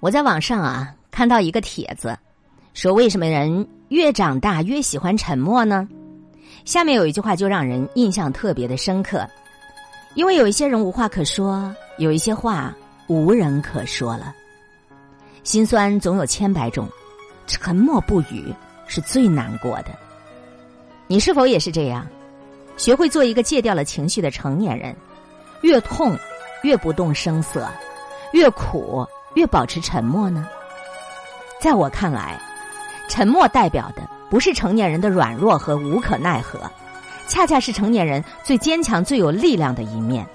我在网上啊看到一个帖子，说为什么人越长大越喜欢沉默呢？下面有一句话就让人印象特别的深刻，因为有一些人无话可说，有一些话无人可说了。心酸总有千百种，沉默不语是最难过的。你是否也是这样？学会做一个戒掉了情绪的成年人，越痛越不动声色，越苦。越保持沉默呢？在我看来，沉默代表的不是成年人的软弱和无可奈何，恰恰是成年人最坚强、最有力量的一面。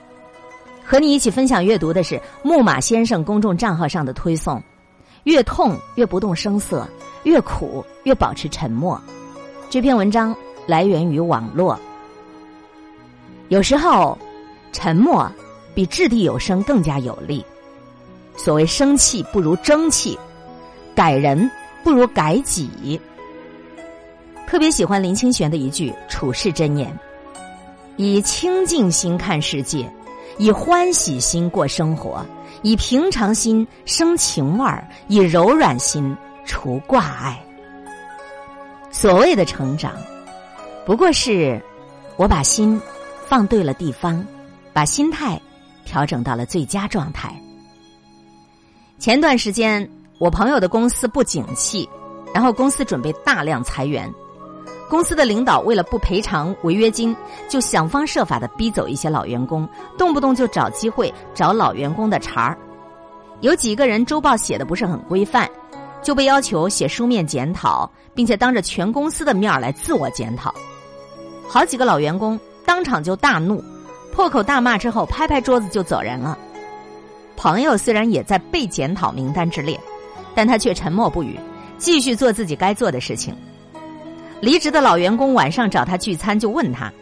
和你一起分享阅读的是木马先生公众账号上的推送：越痛越不动声色，越苦越保持沉默。这篇文章来源于网络。有时候，沉默比掷地有声更加有力。所谓生气不如争气，改人不如改己。特别喜欢林清玄的一句处世箴言：以清净心看世界，以欢喜心过生活，以平常心生情味儿，以柔软心除挂碍。所谓的成长，不过是我把心放对了地方，把心态调整到了最佳状态。前段时间，我朋友的公司不景气，然后公司准备大量裁员。公司的领导为了不赔偿违约金，就想方设法的逼走一些老员工，动不动就找机会找老员工的茬儿。有几个人周报写的不是很规范，就被要求写书面检讨，并且当着全公司的面来自我检讨。好几个老员工当场就大怒，破口大骂之后，拍拍桌子就走人了。朋友虽然也在被检讨名单之列，但他却沉默不语，继续做自己该做的事情。离职的老员工晚上找他聚餐，就问他：“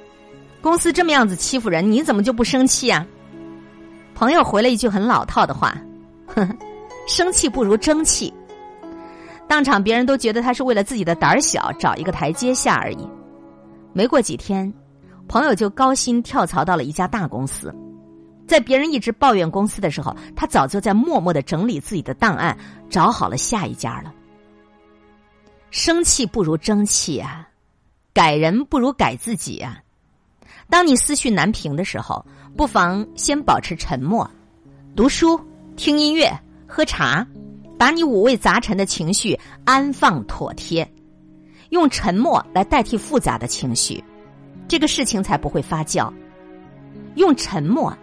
公司这么样子欺负人，你怎么就不生气啊？”朋友回了一句很老套的话：“呵呵，生气不如争气。”当场别人都觉得他是为了自己的胆小找一个台阶下而已。没过几天，朋友就高薪跳槽到了一家大公司。在别人一直抱怨公司的时候，他早就在默默的整理自己的档案，找好了下一家了。生气不如争气啊，改人不如改自己啊。当你思绪难平的时候，不妨先保持沉默，读书、听音乐、喝茶，把你五味杂陈的情绪安放妥帖，用沉默来代替复杂的情绪，这个事情才不会发酵。用沉默。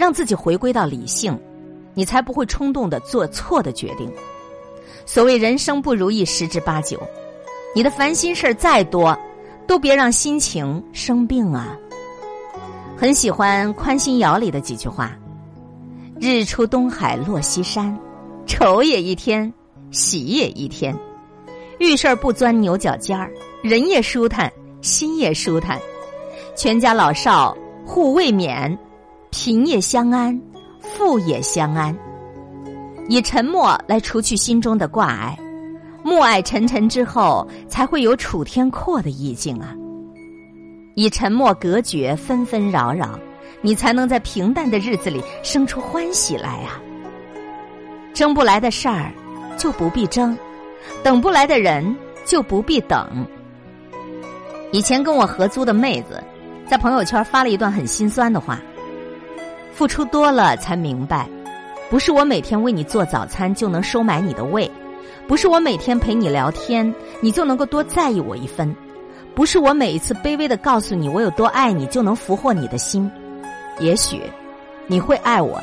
让自己回归到理性，你才不会冲动的做错的决定。所谓人生不如意十之八九，你的烦心事儿再多，都别让心情生病啊。很喜欢《宽心谣》里的几句话：“日出东海落西山，愁也一天，喜也一天。遇事儿不钻牛角尖儿，人也舒坦，心也舒坦，全家老少互慰勉。”贫也相安，富也相安。以沉默来除去心中的挂碍，暮霭沉沉之后，才会有楚天阔的意境啊！以沉默隔绝纷纷扰扰，你才能在平淡的日子里生出欢喜来啊！争不来的事儿就不必争，等不来的人就不必等。以前跟我合租的妹子，在朋友圈发了一段很心酸的话。付出多了才明白，不是我每天为你做早餐就能收买你的胃，不是我每天陪你聊天你就能够多在意我一分，不是我每一次卑微的告诉你我有多爱你就能俘获你的心。也许你会爱我，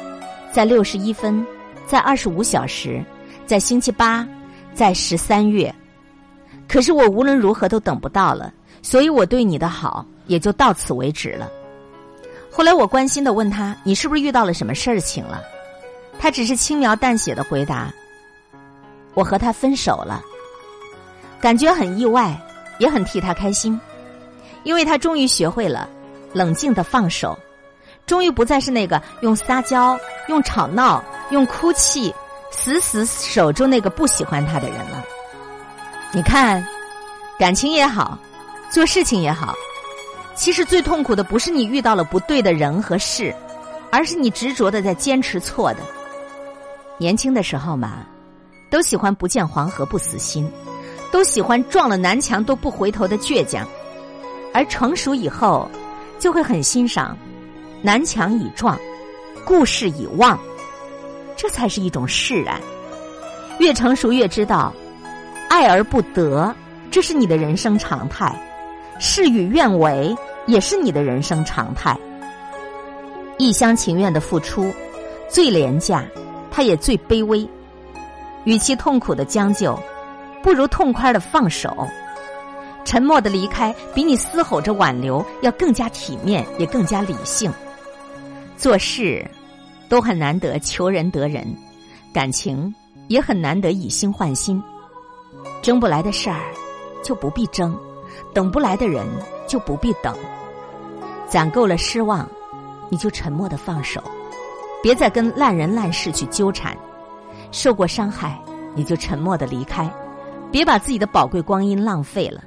在六十一分，在二十五小时，在星期八，在十三月，可是我无论如何都等不到了，所以我对你的好也就到此为止了。后来我关心的问他：“你是不是遇到了什么事情了？”他只是轻描淡写的回答：“我和他分手了。”感觉很意外，也很替他开心，因为他终于学会了冷静的放手，终于不再是那个用撒娇、用吵闹、用哭泣死死守住那个不喜欢他的人了。你看，感情也好，做事情也好。其实最痛苦的不是你遇到了不对的人和事，而是你执着的在坚持错的。年轻的时候嘛，都喜欢不见黄河不死心，都喜欢撞了南墙都不回头的倔强，而成熟以后，就会很欣赏南墙已撞，故事已忘，这才是一种释然。越成熟越知道，爱而不得，这是你的人生常态；事与愿违，也是你的人生常态。一厢情愿的付出，最廉价，它也最卑微。与其痛苦的将就，不如痛快的放手。沉默的离开，比你嘶吼着挽留要更加体面，也更加理性。做事都很难得求人得人，感情也很难得以心换心。争不来的事儿就不必争，等不来的人就不必等。攒够了失望。你就沉默的放手，别再跟烂人烂事去纠缠；受过伤害，你就沉默的离开，别把自己的宝贵光阴浪费了。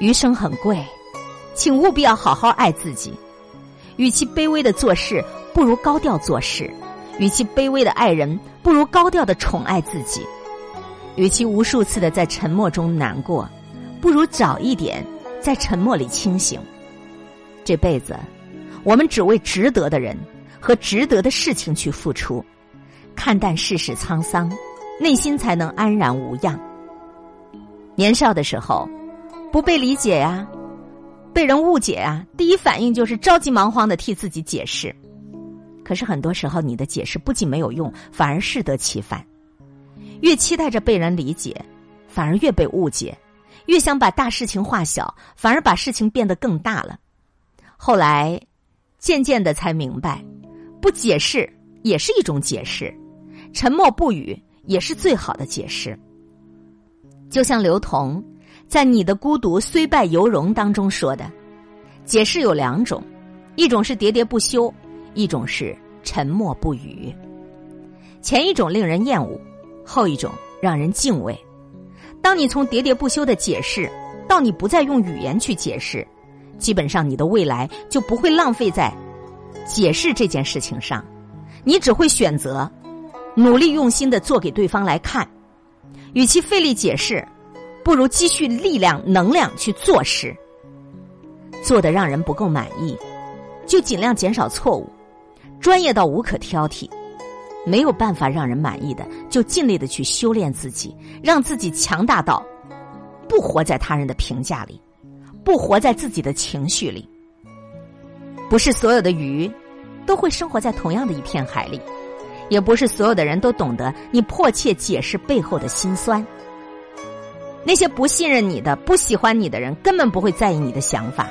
余生很贵，请务必要好好爱自己。与其卑微的做事，不如高调做事；与其卑微的爱人，不如高调的宠爱自己；与其无数次的在沉默中难过，不如早一点在沉默里清醒。这辈子。我们只为值得的人和值得的事情去付出，看淡世事沧桑，内心才能安然无恙。年少的时候，不被理解呀，被人误解啊，第一反应就是着急忙慌的替自己解释。可是很多时候，你的解释不仅没有用，反而适得其反。越期待着被人理解，反而越被误解；越想把大事情化小，反而把事情变得更大了。后来。渐渐的才明白，不解释也是一种解释，沉默不语也是最好的解释。就像刘同在《你的孤独虽败犹荣》当中说的：“解释有两种，一种是喋喋不休，一种是沉默不语。前一种令人厌恶，后一种让人敬畏。当你从喋喋不休的解释，到你不再用语言去解释。”基本上，你的未来就不会浪费在解释这件事情上，你只会选择努力用心的做给对方来看。与其费力解释，不如积蓄力量、能量去做事。做的让人不够满意，就尽量减少错误，专业到无可挑剔。没有办法让人满意的，就尽力的去修炼自己，让自己强大到不活在他人的评价里。不活在自己的情绪里，不是所有的鱼都会生活在同样的一片海里，也不是所有的人都懂得你迫切解释背后的辛酸。那些不信任你的、不喜欢你的人，根本不会在意你的想法；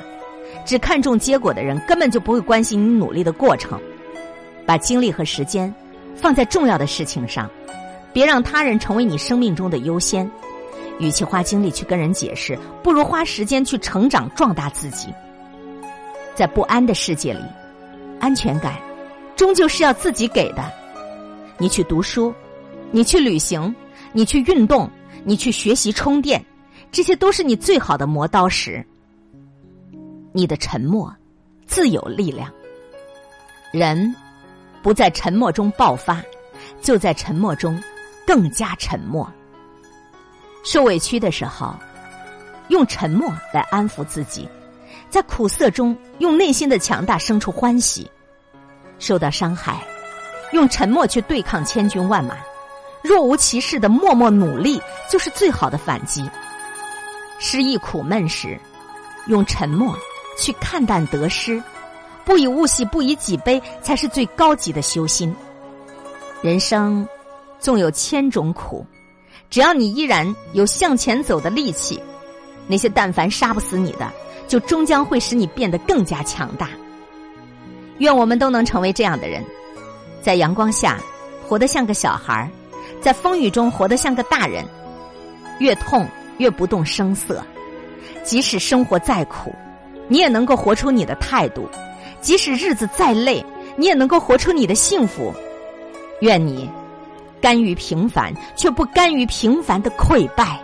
只看重结果的人，根本就不会关心你努力的过程。把精力和时间放在重要的事情上，别让他人成为你生命中的优先。与其花精力去跟人解释，不如花时间去成长壮大自己。在不安的世界里，安全感终究是要自己给的。你去读书，你去旅行，你去运动，你去学习充电，这些都是你最好的磨刀石。你的沉默自有力量。人不在沉默中爆发，就在沉默中更加沉默。受委屈的时候，用沉默来安抚自己；在苦涩中，用内心的强大生出欢喜；受到伤害，用沉默去对抗千军万马；若无其事的默默努力，就是最好的反击。失意苦闷时，用沉默去看淡得失，不以物喜，不以己悲，才是最高级的修心。人生纵有千种苦。只要你依然有向前走的力气，那些但凡杀不死你的，就终将会使你变得更加强大。愿我们都能成为这样的人，在阳光下活得像个小孩在风雨中活得像个大人。越痛越不动声色，即使生活再苦，你也能够活出你的态度；即使日子再累，你也能够活出你的幸福。愿你。甘于平凡，却不甘于平凡的溃败。